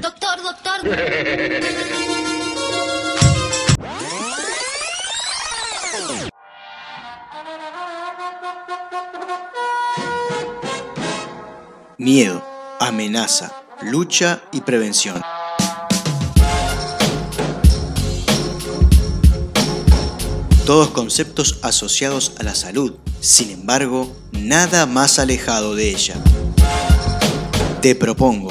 Doctor, doctor. Miedo, amenaza, lucha y prevención. Todos conceptos asociados a la salud, sin embargo, nada más alejado de ella. Te propongo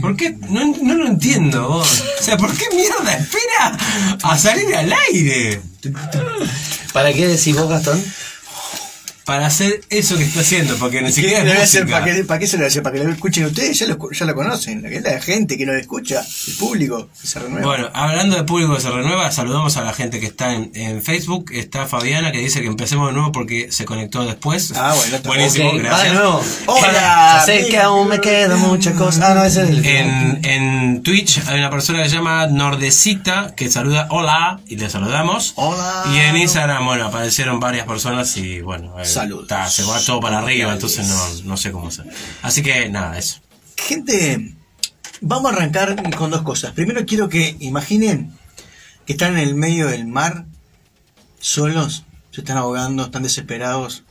¿Por qué? No, no lo entiendo vos. O sea, ¿por qué mierda espera a salir al aire? ¿Para qué decís vos, Gastón? Para hacer eso que está haciendo, porque ni siquiera es hacer- música. ¿Para qué, para qué se lo hace? Para que lo escuchen ustedes, ya lo, ya lo conocen. La, la gente que nos escucha, el público que se renueva. Bueno, hablando de público que se renueva, saludamos a la gente que está en, en Facebook. Está Fabiana que dice que empecemos de nuevo porque se conectó después. Ah, bueno, está- Buenísimo, gracias. va de nuevo. Hola, sé que aún me queda mucha cosa. Ah, no, ese es el. En, en Twitch hay una persona que se llama Nordecita que saluda hola y le saludamos. Hola. Y en Instagram, bueno, aparecieron varias personas y bueno, eh, Saludos. ta, se va todo para arriba, entonces no, no sé cómo hacer. Así que nada, eso. Gente, vamos a arrancar con dos cosas. Primero quiero que imaginen que están en el medio del mar, solos, se están ahogando, están desesperados.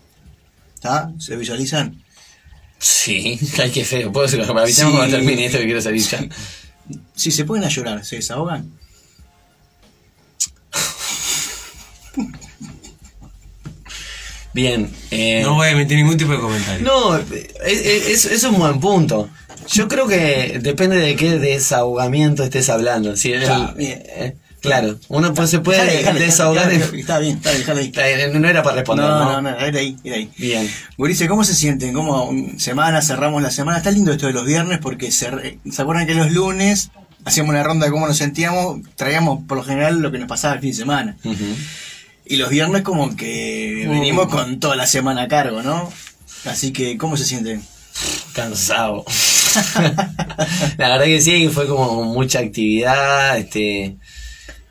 ¿Está? ¿Se visualizan? Sí, ay, qué feo. Puedo para avisarme Sí. cuando termine esto que quiero salir ya. Si se ponen a llorar, ¿se desahogan? Bien. Eh, No voy a emitir ningún tipo de comentario. No, es, es- es un buen punto. Yo creo que depende de qué desahogamiento estés hablando. Si el- Está bien. eh, claro, uno pues se puede Dejale, dejale, desahogar. dejale, Está bien, está bien. Está No era para responder, No, ¿no? no, no, era ahí, era ahí. Bien. Gurice, ¿cómo se sienten? ¿Cómo semana, cerramos la semana? Está lindo esto de los viernes porque se, re- ¿se acuerdan que los lunes hacíamos una ronda de cómo nos sentíamos? Traíamos por lo general lo que nos pasaba el fin de semana. Y los viernes como que Uh. venimos con toda la semana a cargo, ¿no? Así que, ¿cómo se sienten? Cansado. la verdad que sí, fue como mucha actividad, este,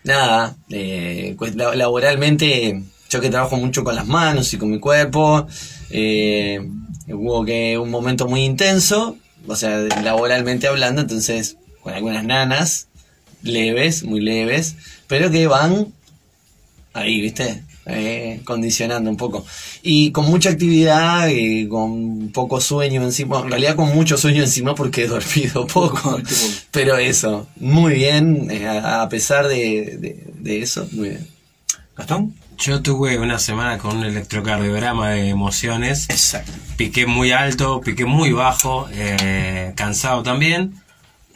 nada, eh, pues, la- laboralmente, yo que trabajo mucho con las manos y con mi cuerpo, eh, hubo que un momento muy intenso, o sea, laboralmente hablando, entonces, con algunas nanas, leves, muy leves, pero que van ahí, ¿viste? Eh, condicionando un poco. Y con mucha actividad, y con poco sueño encima, en realidad con mucho sueño encima porque he dormido poco. Pero eso, muy bien, eh, a a pesar de, de- de eso, muy bien. ¿Gastón? Yo tuve una semana con un electrocardiograma de emociones. Exacto. Piqué muy alto, piqué muy bajo, eh, cansado también.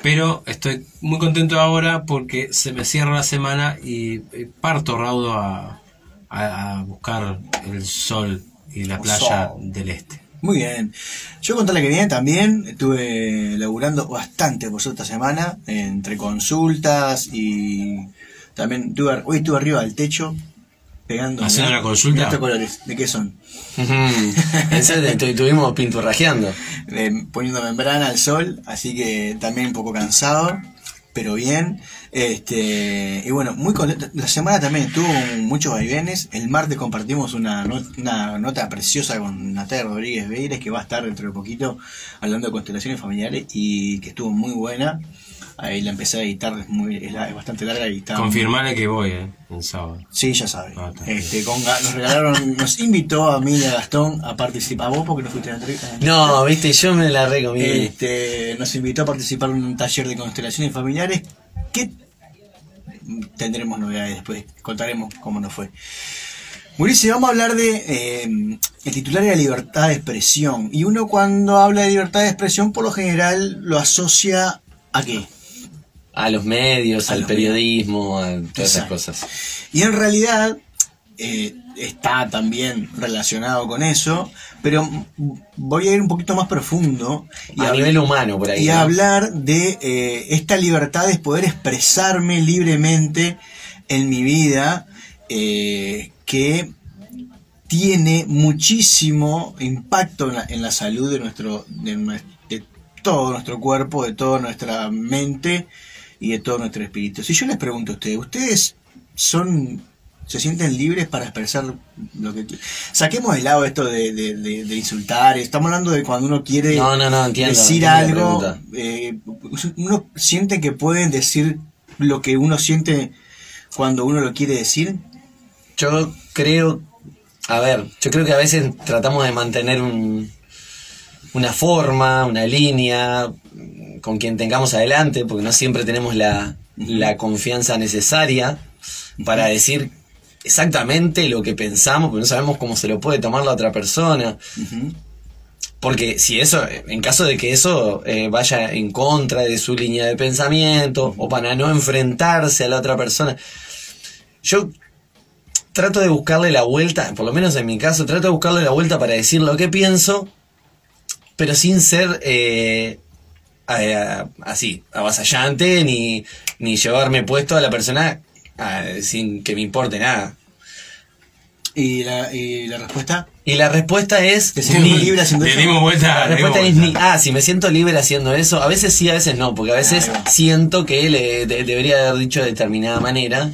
Pero estoy muy contento ahora porque se me cierra la semana y eh, parto raudo a, a- a buscar el sol y la playa Sol. del este. Muy bien. Yo contarle que bien también, estuve laburando bastante por esta semana, entre consultas y también estuve, hoy estuve arriba del techo pegando. ¿Haciendo una consulta? mirá estos colores, ¿de qué son? De- tu- estuvimos pinturrajeando. Eh, poniendo membrana al sol, así que también un poco cansado, pero bien. Este, y bueno, muy contento. La semana también tuvo muchos vaivenes. El martes compartimos una, una nota preciosa con Natalia Rodríguez Beires, que va a estar dentro de poquito hablando de constelaciones familiares y que estuvo muy buena. Ahí la empecé a editar, es, muy, es, la- es bastante larga y está. Confirmarle que voy, eh, el sábado. Sí, ya sabe. Ah, este, con nos regalaron, nos invitó a mí y a Gastón a participar. ¿A vos porque no fuiste a la entrevista? No, viste, yo me la recomí. Este, nos invitó a participar en un taller de constelaciones familiares que tendremos novedades después, contaremos cómo nos fue. Mauricio, vamos a hablar de eh, el titular de la libertad de expresión. Y uno cuando habla de libertad de expresión, por lo general lo asocia a qué? A los medios, A al los periodismo, a todas esas cosas. Y en realidad, eh, está también relacionado con eso, pero voy a ir un poquito más profundo y a nivel humano por ahí. Y hablar de eh, esta libertad de poder expresarme libremente en mi vida, eh, que tiene muchísimo impacto en la, salud de nuestro, de todo nuestro cuerpo, de toda nuestra mente y de todo nuestro espíritu. Si yo les pregunto a ustedes, ¿ustedes son se sienten libres para expresar lo que saquemos de lado esto de, de, insultar estamos hablando de cuando uno quiere decir algo eh, uno siente que pueden decir lo que uno siente cuando uno lo quiere decir. Yo creo a ver yo creo que a veces tratamos de mantener un, una forma una línea con quien tengamos adelante porque no siempre tenemos la, la confianza necesaria para decir exactamente lo que pensamos, porque no sabemos cómo se lo puede tomar la otra persona. Porque si eso, en caso de que eso eh, vaya en contra de su línea de pensamiento o para no enfrentarse a la otra persona, yo trato de buscarle la vuelta, por lo menos en mi caso, trato de buscarle la vuelta para decir lo que pienso, pero sin ser eh, así, avasallante, ni, ni llevarme puesto a la persona Ah, sin que me importe nada. ¿Y la, ¿Y la respuesta? Y la respuesta es. ni, libre haciendo eso? La respuesta es ni. Ah, si me siento libre haciendo eso. A veces sí, a veces no, porque a veces siento que le debería haber dicho de determinada manera.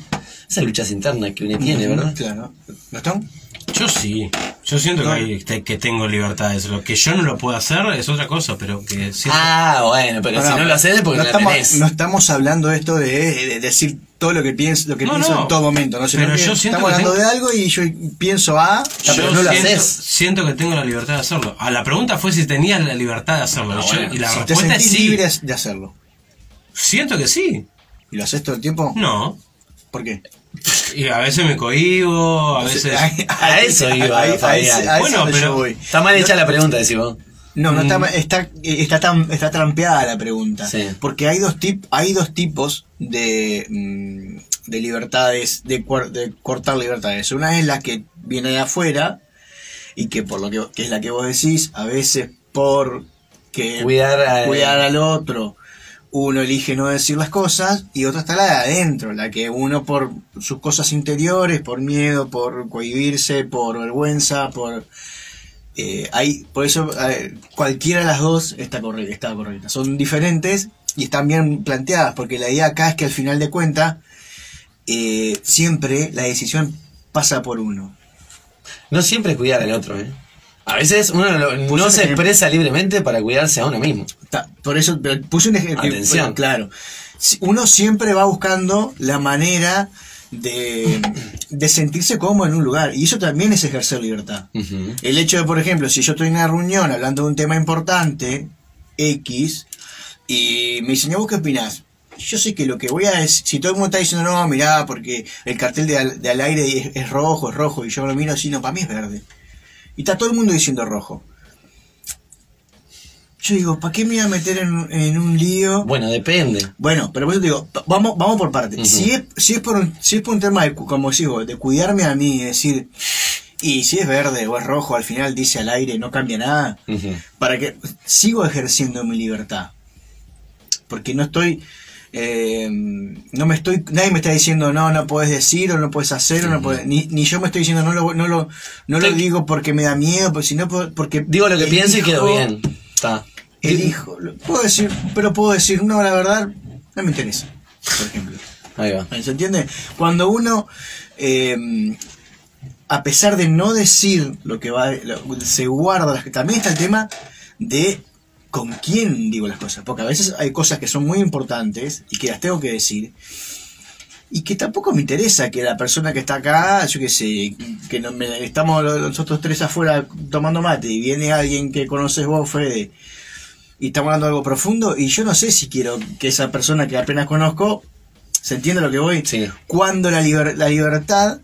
Esas luchas internas que uno tiene, ¿verdad? Claro. ¿Gastón? Yo sí. Yo siento que, que, tengo libertades. Lo que yo no lo puedo hacer es otra cosa, pero que Ah, bueno, pero si no lo haces es porque no, estamos, No estamos hablando esto de, decir todo lo que pienso, lo que pienso en todo momento, ¿no? pero yo estamos hablando de algo y yo pienso A, pero no lo haces. Siento que tengo la libertad de hacerlo. Ah, la pregunta fue si tenías la libertad de hacerlo. Ah, y la respuesta es sí. libre de hacerlo. Siento que sí. ¿Y lo haces todo el tiempo? No. ¿Por qué? Y a veces me cohibo, a veces. A, eso iba, bueno, pero. Está mal hecha la pregunta, decimos. No, no está, está, está, está trampeada la pregunta. Porque hay dos, tip, hay dos tipos de, mm, de libertades, de, de, cortar libertades. Una es la que viene de afuera y que por lo que, que es la que vos decís, a veces por que cuidar, cuidar al otro uno elige no decir las cosas y otra está la de adentro, la que uno por sus cosas interiores, por miedo, por cohibirse, por vergüenza, por... Eh, hay, por eso cualquiera de las dos está correcta, está correcta. Son diferentes y están bien planteadas, porque la idea acá es que al final de cuentas eh, siempre la decisión pasa por uno. No siempre cuidar al otro, ¿eh? A veces uno no, se expresa libremente para cuidarse a uno mismo. por eso puse un ejemplo. Atención. claro. Uno siempre va buscando la manera de, sentirse cómodo en un lugar. Y eso también es ejercer libertad. El hecho de, por ejemplo, si yo estoy en una reunión hablando de un tema importante, X, y me dicen, ¿vos qué opinás? Yo sé que lo que voy a decir, si todo el mundo está diciendo, no, mirá, porque el cartel de al, aire es, rojo, es rojo, y yo lo miro así, no, para mí es verde. Y está todo el mundo diciendo rojo. Yo digo, ¿para qué me voy a meter en, un lío? Bueno, depende. Bueno, pero por eso digo, vamos, vamos por partes. si, es, si, es por un, si es por un tema, de, como digo, de cuidarme a mí, y decir, y si es verde o es rojo, al final dice al aire, no cambia nada, para que sigo ejerciendo mi libertad. Porque no estoy eh, no me estoy, nadie me está diciendo no, no puedes decir o no puedes hacer o no puedes, ni, ni yo me estoy diciendo no lo, no lo, no lo digo porque me da miedo, sino porque digo lo que pienso y quedo bien. Está. Elijo, puedo decir, pero puedo decir no, la verdad no me interesa, por ejemplo. Ahí va. ¿Se entiende? Cuando uno eh, a pesar de no decir lo que va, se guarda, también está el tema de con quién digo las cosas, porque a veces hay cosas que son muy importantes y que las tengo que decir y que tampoco me interesa que la persona que está acá, yo qué sé, que no, estamos nosotros tres afuera tomando mate y viene alguien que conoces vos, Fede, y estamos hablando de algo profundo y yo no sé si quiero que esa persona que apenas conozco, ¿se entiende lo que voy? Cuando la, la libertad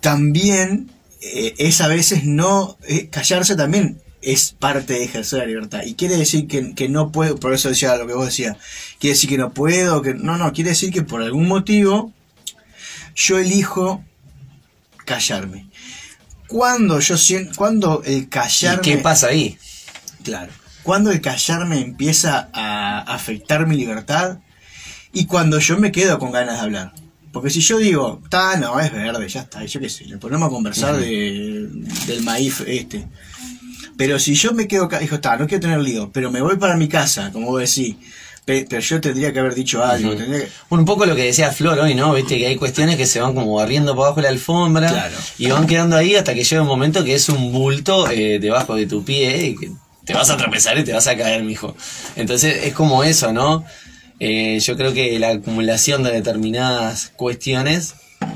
también eh, es a veces no eh, callarse también es parte de ejercer la libertad. Y quiere decir que, no puedo, por eso decía lo que vos decías, quiere decir que no puedo, que no, no, quiere decir que por algún motivo yo elijo callarme. cuando yo siento, cuando el ¿Y callarme... qué pasa ahí? Claro. Cuando el callarme empieza a afectar mi libertad y cuando yo me quedo con ganas de hablar. Porque si yo digo, está, no, es verde, ya está, yo qué sé, le ponemos a conversar de, del maíz este. Pero si yo me quedo, dijo, está, no quiero tener lío, pero me voy para mi casa, como vos decís, pe- pero yo tendría que haber dicho algo, tendría que- Bueno, un poco lo que decía Flor hoy, ¿no? Viste que hay cuestiones que se van como barriendo por abajo de la alfombra Claro. y van quedando ahí hasta que llega un momento que es un bulto eh, debajo de tu pie que te vas a tropezar y te vas a caer, mijo. Entonces es como eso, ¿no? Eh, yo creo que la acumulación de determinadas cuestiones,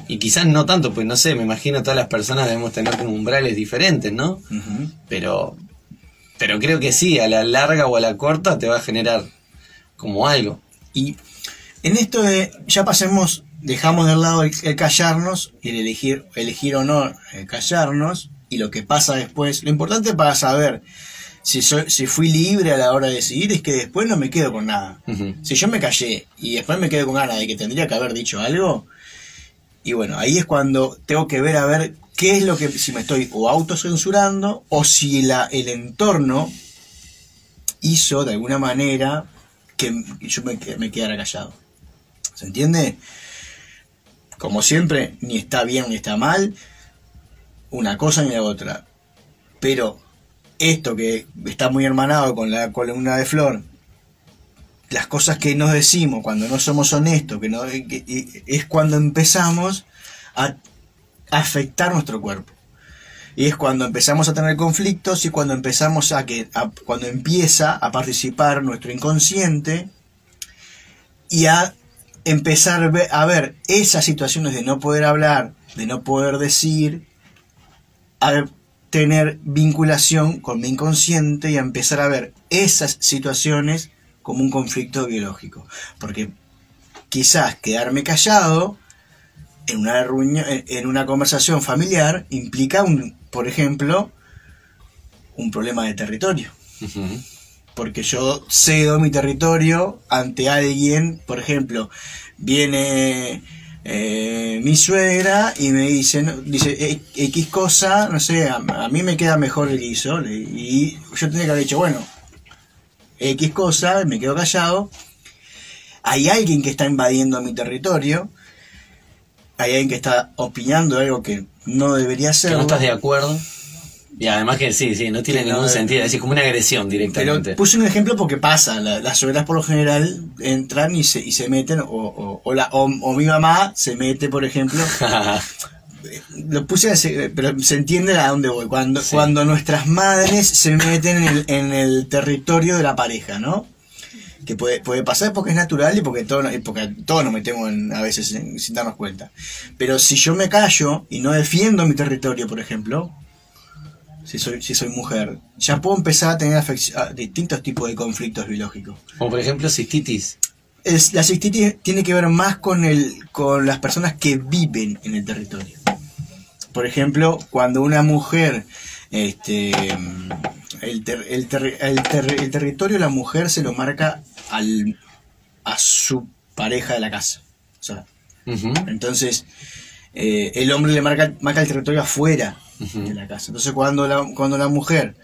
y quizás no tanto, pues no sé, me imagino todas las personas debemos tener como umbrales diferentes, ¿no? Ujú. Pero, pero creo que sí, a la larga o a la corta te va a generar como algo. Y en esto de, ya pasemos, dejamos de lado el, el callarnos y el elegir, elegir o no el callarnos y lo que pasa después. Lo importante para saber si, soy, si fui libre a la hora de decidir es que después no me quedo con nada. Si yo me callé y después me quedo con ganas de que tendría que haber dicho algo, y bueno, ahí es cuando tengo que ver a ver qué es lo que, si me estoy o autocensurando o si la, el entorno hizo de alguna manera que yo me, me quedara callado. ¿Se entiende? Como siempre, ni está bien ni está mal, una cosa ni la otra. Pero esto que está muy hermanado con la columna de Flor, las cosas que nos decimos cuando no somos honestos, que no, que- es cuando empezamos a afectar nuestro cuerpo. Y es cuando empezamos a tener conflictos y cuando empezamos a que cuando empieza a participar nuestro inconsciente y a empezar a ver, ver esas situaciones de no poder hablar, de no poder decir, a tener vinculación con mi inconsciente y a empezar a ver esas situaciones como un conflicto biológico. Porque quizás quedarme callado en una reunión, en- una conversación familiar implica un, por ejemplo, un problema de territorio. Porque yo cedo mi territorio ante alguien, por ejemplo, viene eh, mi suegra y me dice, no- dice "E- X cosa, no sé, a, a mí me queda mejor el guiso. Y yo tendría que haber dicho, bueno, X cosa, me quedo callado. Hay alguien que está invadiendo mi territorio. Hay alguien que está opinando algo que no debería que ser. no estás de acuerdo. Y además que sí, sí, no tiene Que no- ningún sentido, es decir, como una agresión Pero directamente. puse un ejemplo porque pasa, la- las suegras por lo general entran y se, y se meten, o, o, o la, o, o mi mamá se mete, por ejemplo. Lo puse, pero se entiende a dónde voy. Cuando, Sí. cuando nuestras madres se meten en el, en el territorio de la pareja, ¿no? Que puede, puede pasar porque es natural y porque todos, y porque todos nos metemos en- a veces en- sin darnos cuenta. Pero si yo me callo y no defiendo mi territorio, por ejemplo, si soy, si soy mujer, ya puedo empezar a tener a distintos tipos de conflictos biológicos. Como por ejemplo cistitis. Es, la cistitis tiene que ver más con, el, con las personas que viven en el territorio. Por ejemplo, cuando una mujer, este, el, ter- el, ter- el ter- el territorio la mujer se lo marca al, a su pareja de la casa. O sea, Ujú. entonces, eh, el hombre le marca, marca el territorio afuera De la casa. Entonces, cuando la, cuando la mujer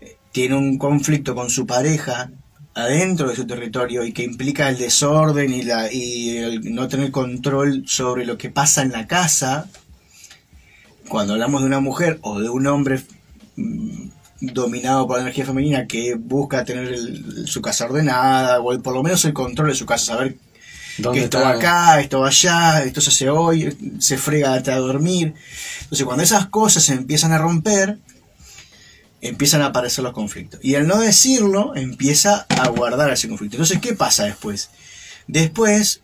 eh, tiene un conflicto con su pareja adentro de su territorio y que implica el desorden y, la, y no tener control sobre lo que pasa en la casa, cuando hablamos de una mujer o de un hombre mm, dominado por la energía femenina que busca tener el- su casa ordenada o el- por lo menos el control de su casa, saber ¿Dónde que esto va acá, esto va allá, esto se hace hoy, se frega hasta dormir. Entonces, cuando esas cosas se empiezan a romper, empiezan a aparecer los conflictos. Y al no decirlo, empieza a guardar ese conflicto. Entonces, ¿qué pasa después? Después,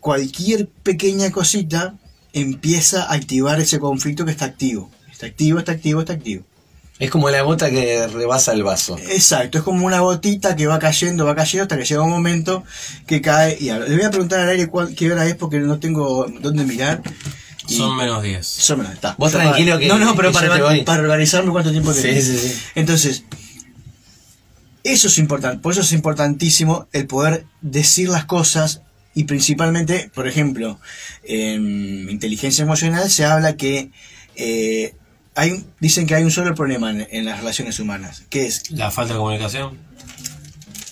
cualquier pequeña cosita empieza a activar ese conflicto que está activo. Está activo, está activo, está activo. Es como la gota que rebasa el vaso. Exacto, es como una gotita que va cayendo, va cayendo hasta que llega un momento que cae. Y le voy a preguntar al aire cuál, qué hora es porque no tengo dónde mirar. Y- Son menos 10. Son menos, está. Vos tranquilo para- que- No, no, pero para, para organizarme cuánto tiempo Sí, sí, sí. Entonces, eso es importante. Por eso es importantísimo el poder decir las cosas y principalmente, por ejemplo, en inteligencia emocional se habla que eh, hay, dicen que hay un solo problema en, en las relaciones humanas, que es, La falta de comunicación.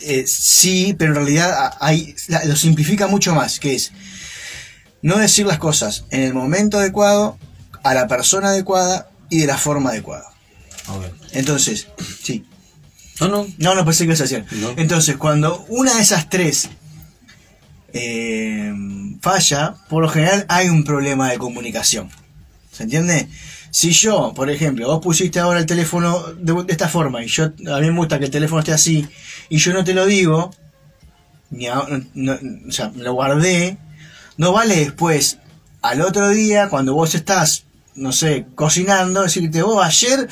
eh, sí, pero en realidad hay, lo simplifica mucho más, que es no decir las cosas en el momento adecuado, a la persona adecuada y de la forma adecuada. Ok. Entonces, sí, No, no. No, no pensé que ibas a. No. Entonces, cuando una de esas tres eh, falla, por lo general hay un problema de comunicación. ¿Se entiende? Si yo, por ejemplo, vos pusiste ahora el teléfono de, esta forma y yo a mí me gusta que el teléfono esté así y yo no te lo digo, ni a- o sea, lo guardé, no vale después al otro día cuando vos estás no sé, cocinando, decirte, vos ayer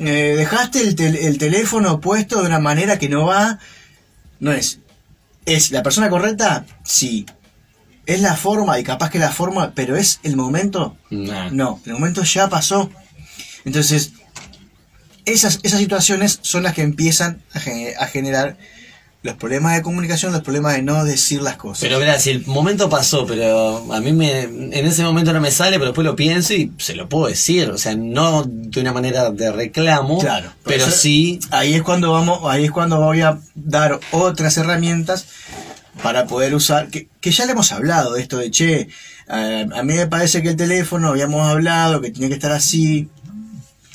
eh, dejaste el, el teléfono puesto de una manera que no va. No es. ¿Es la persona correcta? Sí. ¿Es la forma? Y capaz que la forma, pero ¿es el momento? Nah. No, el momento ya pasó. Entonces, esas, esas situaciones son las que empiezan a, gener- a generar los problemas de comunicación, los problemas de no decir las cosas. Pero verá, si el momento pasó, pero a mí me, en ese momento no me sale, pero después lo pienso y se lo puedo decir. O sea, no de una manera de reclamo, Claro, pero eso- sí Ahí es cuando vamos, ahí es cuando voy a dar otras herramientas para poder usar, que, que ya le hemos hablado de esto de che, eh, a mí me parece que el teléfono habíamos hablado que tiene que estar así,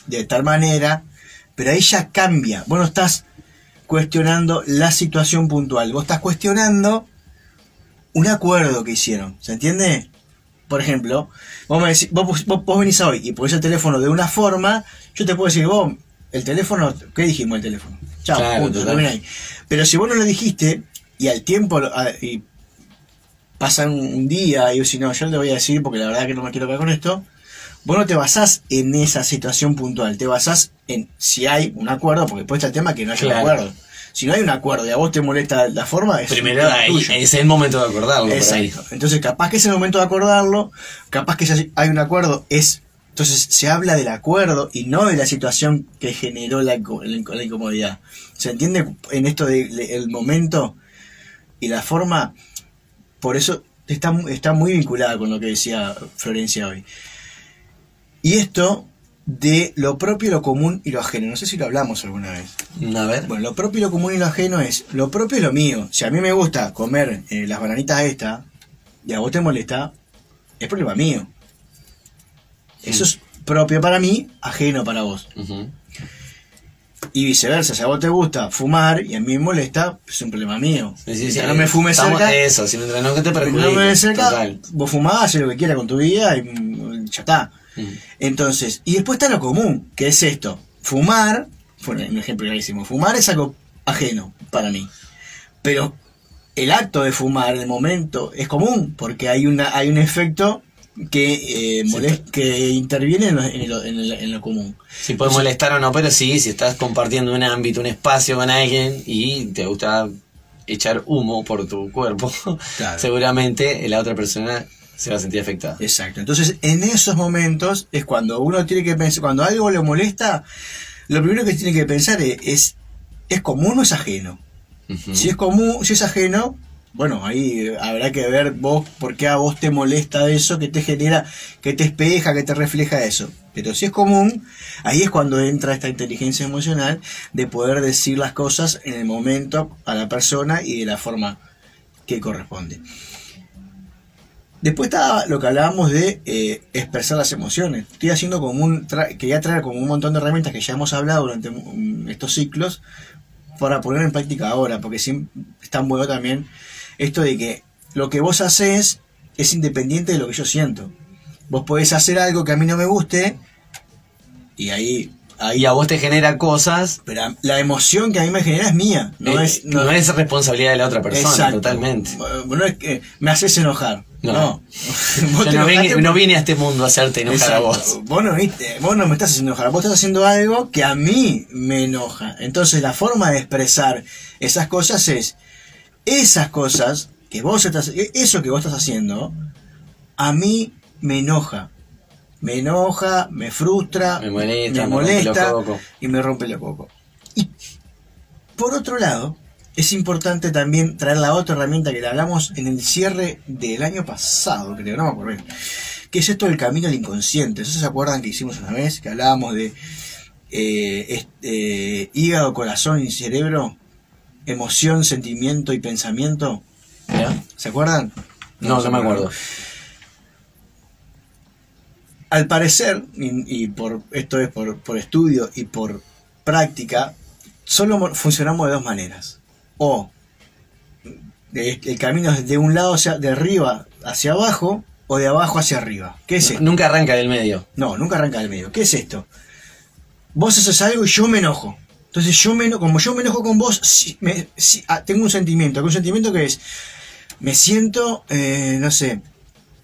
de tal manera, pero ahí ya cambia. Vos no estás cuestionando la situación puntual, vos estás cuestionando un acuerdo que hicieron, ¿se entiende? Por ejemplo, vos, me decís- vos, vos- vos venís hoy y ponés el teléfono de una forma, yo te puedo decir, vos, el teléfono, ¿qué dijimos el teléfono? Chao, Claro, punto, ahí. Pero si vos no lo dijiste y al tiempo a- y pasan un día y vos decís, no, yo le voy a decir porque la verdad que no me quiero quedar con esto, vos no te basás en esa situación puntual, te basás en si hay un acuerdo, porque después está el tema que no haya un acuerdo. Si no hay un acuerdo y a vos te molesta la forma, es primero ahí, es el momento de acordarlo. Exacto. Entonces, capaz que es el momento de acordarlo, capaz que si hay un acuerdo, es. Entonces, se habla del acuerdo y no de la situación que generó la incomodidad. ¿Se entiende en esto del momento y la forma? Por eso está, está muy vinculada con lo que decía Florencia hoy. Y esto de lo propio, lo común y lo ajeno. No sé si lo hablamos alguna vez. A ver. Bueno, lo propio lo común y lo ajeno es, lo propio es lo mío. Si a mí me gusta comer eh, las bananitas estas y a vos te molesta, es problema mío. Eso es propio para mí, ajeno para vos. Y viceversa, si a vos te gusta fumar y a mí me molesta, es un problema mío. Sí, sí, Si sí. no me fumes cerca, Eso, si mientras no que te perjudique. no me cerca, Total. vos fumás, haces lo que quieras con tu vida y mm, ya está. Entonces, y después está lo común, que es esto. Fumar, bueno, un ejemplo clarísimo, fumar es algo ajeno para mí. Pero el acto de fumar el momento es común, porque hay una hay un efecto que, eh, molest- que interviene en lo, en lo- en lo- en lo común. Si puede molestar o no, pero sí, si estás compartiendo un ámbito, un espacio con alguien y te gusta echar humo por tu cuerpo, Claro. seguramente la otra persona se va a sentir afectada. Exacto. Entonces, en esos momentos es cuando uno tiene que pensar, cuando algo le molesta, lo primero que tiene que pensar es, es, ¿es común o es ajeno? Si es común, si es ajeno, bueno, ahí eh, habrá que ver vos por qué a vos te molesta eso, que te genera, que te espeja, que te refleja eso. Pero si es común, ahí es cuando entra esta inteligencia emocional de poder decir las cosas en el momento a la persona y de la forma que corresponde. Después estaba lo que hablábamos de eh, expresar las emociones. Estoy haciendo como un. quería traer como un montón de herramientas que ya hemos hablado durante estos ciclos para poner en práctica ahora, porque siempre es tan bueno también esto de que lo que vos haces es independiente de lo que yo siento. Vos podés hacer algo que a mí no me guste y ahí. ahí Y a vos te genera cosas, pero la emoción que a mí me genera es mía, no eh, es. no, es responsabilidad de la otra persona, Exacto. totalmente. No es que me haces enojar. No. No. Vos Yo te no vine, no a este mundo a hacerte enojar a vos. Vos no, viste, vos no me estás haciendo enojar, vos estás haciendo algo que a mí me enoja. Entonces la forma de expresar esas cosas es, esas cosas que vos estás, e- eso que vos estás haciendo, a mí me enoja. Me enoja, me frustra, Me molesta, me y me rompe el coco. Y por otro lado, es importante también traer la otra herramienta que le hablamos en el cierre del año pasado, creo, no me acuerdo bien, ¿Qué es esto del camino al inconsciente? ¿Eso se acuerdan que hicimos una vez? Que hablábamos de eh, este, eh, hígado, corazón y cerebro, emoción, sentimiento y pensamiento. ¿Ya? ¿Se acuerdan? No, no me acuerdo. Al parecer, y, y por esto es por, por estudio y por práctica, solo mo- funcionamos de dos maneras. O de- el camino es de un lado hacia, de arriba hacia abajo o de abajo hacia arriba. ¿Qué es esto? Nunca arranca del medio. No, nunca arranca del medio. ¿Qué es esto? Vos haces algo y yo me enojo. Entonces yo me como yo me enojo con vos, si- me- si- ah, tengo un sentimiento. Un sentimiento que es, me siento, eh, no sé,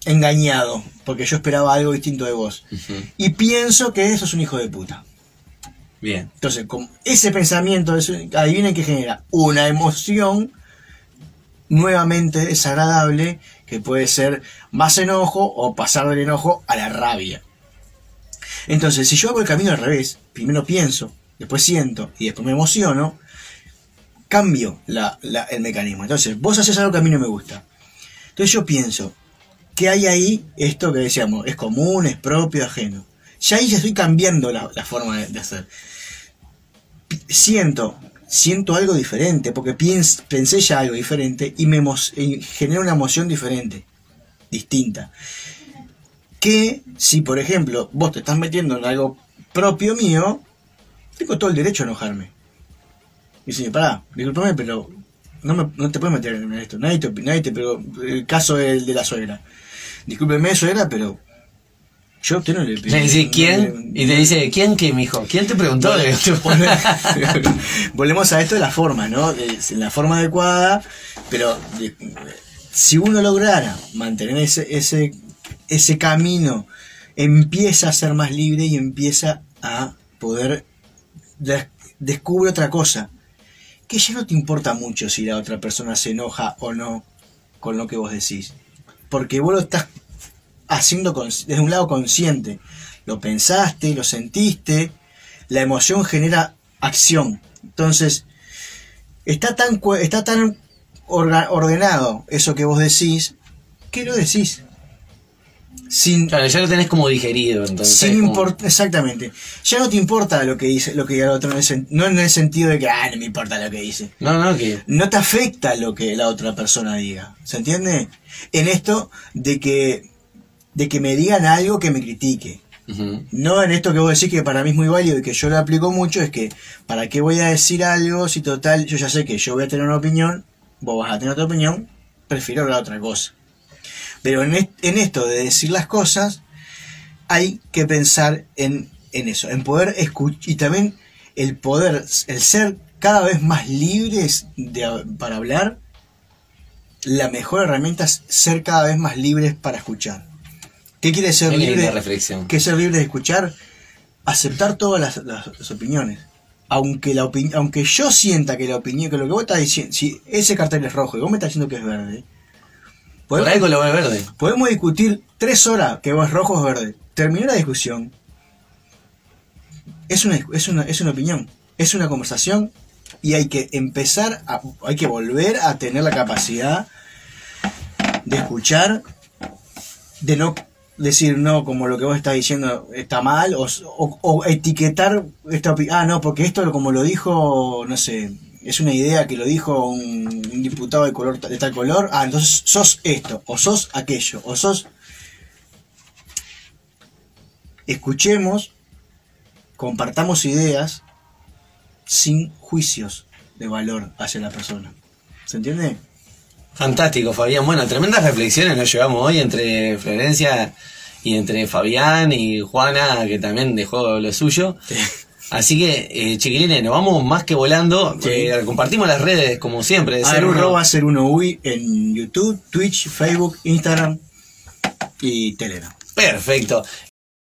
engañado, porque yo esperaba algo distinto de vos. Y pienso que eso es un hijo de puta. Bien. Entonces, con ese pensamiento, adivinen qué genera. Una emoción nuevamente desagradable que puede ser más enojo o pasar del enojo a la rabia. Entonces, si yo hago el camino al revés, primero pienso, después siento y después me emociono, cambio la- el mecanismo. Entonces, vos haces algo que a mí no me gusta. Entonces yo pienso, ¿qué hay ahí? Esto que decíamos, es común, es propio, ajeno. Ya ahí ya estoy cambiando la, la forma de, hacer. Siento, siento algo diferente, porque pensé ya algo diferente y me genera una emoción diferente, distinta. Que si, por ejemplo, vos te estás metiendo en algo propio mío, tengo todo el derecho a enojarme. Y dice, pará, discúlpame, pero no, me- no te puedes meter en esto. Nadie te, nadie te pero el caso del de la suegra. Discúlpeme, suegra, pero yo usted no le Le dice, ¿quién? Y te dice, ¿quién qué, mijo? ¿Quién te preguntó? Volvemos a esto de la forma, ¿no? De- en la forma adecuada, pero si uno lograra mantener ese, ese, ese camino, empieza a ser más libre y empieza a poder descubre otra cosa, que ya no te importa mucho si la otra persona se enoja o no con lo que vos decís, porque vos lo estás haciendo cons- desde un lado consciente, lo pensaste, lo sentiste, la emoción genera acción. Entonces, está tan, está tan ordenado eso que vos decís, que lo decís. Sin, Claro, ya lo tenés como digerido, entonces. sin como- exactamente. Ya no te importa lo que dice, lo que diga el otro, no en el sentido de que, ah, no me importa lo que dice. No, no, que. No te afecta lo que la otra persona diga. ¿Se entiende? En esto de que, de que me digan algo que me critique. No en esto que vos decís que para mí es muy válido y que yo lo aplico mucho, es que ¿para qué voy a decir algo si total yo ya sé que yo voy a tener una opinión, vos vas a tener otra opinión, prefiero la otra cosa. Pero en, est- en esto de decir las cosas, hay que pensar en, en eso, en poder escuchar y también el poder, el ser cada vez más libres de- para hablar, la mejor herramienta es ser cada vez más libres para escuchar. ¿Qué quiere ser Qué libre? reflexión. que ser libre de escuchar, aceptar todas las, las- las opiniones. Aunque, la aunque yo sienta que la opinión, que lo que vos estás diciendo, si ese cartel es rojo y vos me estás diciendo que es verde, Por podemos, verde. podemos discutir tres horas que vos rojo o verde. Terminó la discusión. Es una, es una, es una opinión, es una conversación y hay que empezar, a, hay que volver a tener la capacidad de escuchar, de no decir no como lo que vos estás diciendo está mal o, o- o etiquetar esta opi- ah no porque esto como lo dijo no sé es una idea que lo dijo un, un diputado de color de tal color ah entonces sos esto o sos aquello o sos escuchemos compartamos ideas sin juicios de valor hacia la persona ¿se entiende? Fantástico, Fabián. Bueno, tremendas reflexiones nos llevamos hoy entre Florencia y entre Fabián y Juana, que también dejó lo suyo. Así que, eh, chiquilines, nos vamos más que volando. Sí. Eh, compartimos las redes, como siempre, ser uno. ser uno UI en YouTube, Twitch, Facebook, Instagram y Telegram. Perfecto.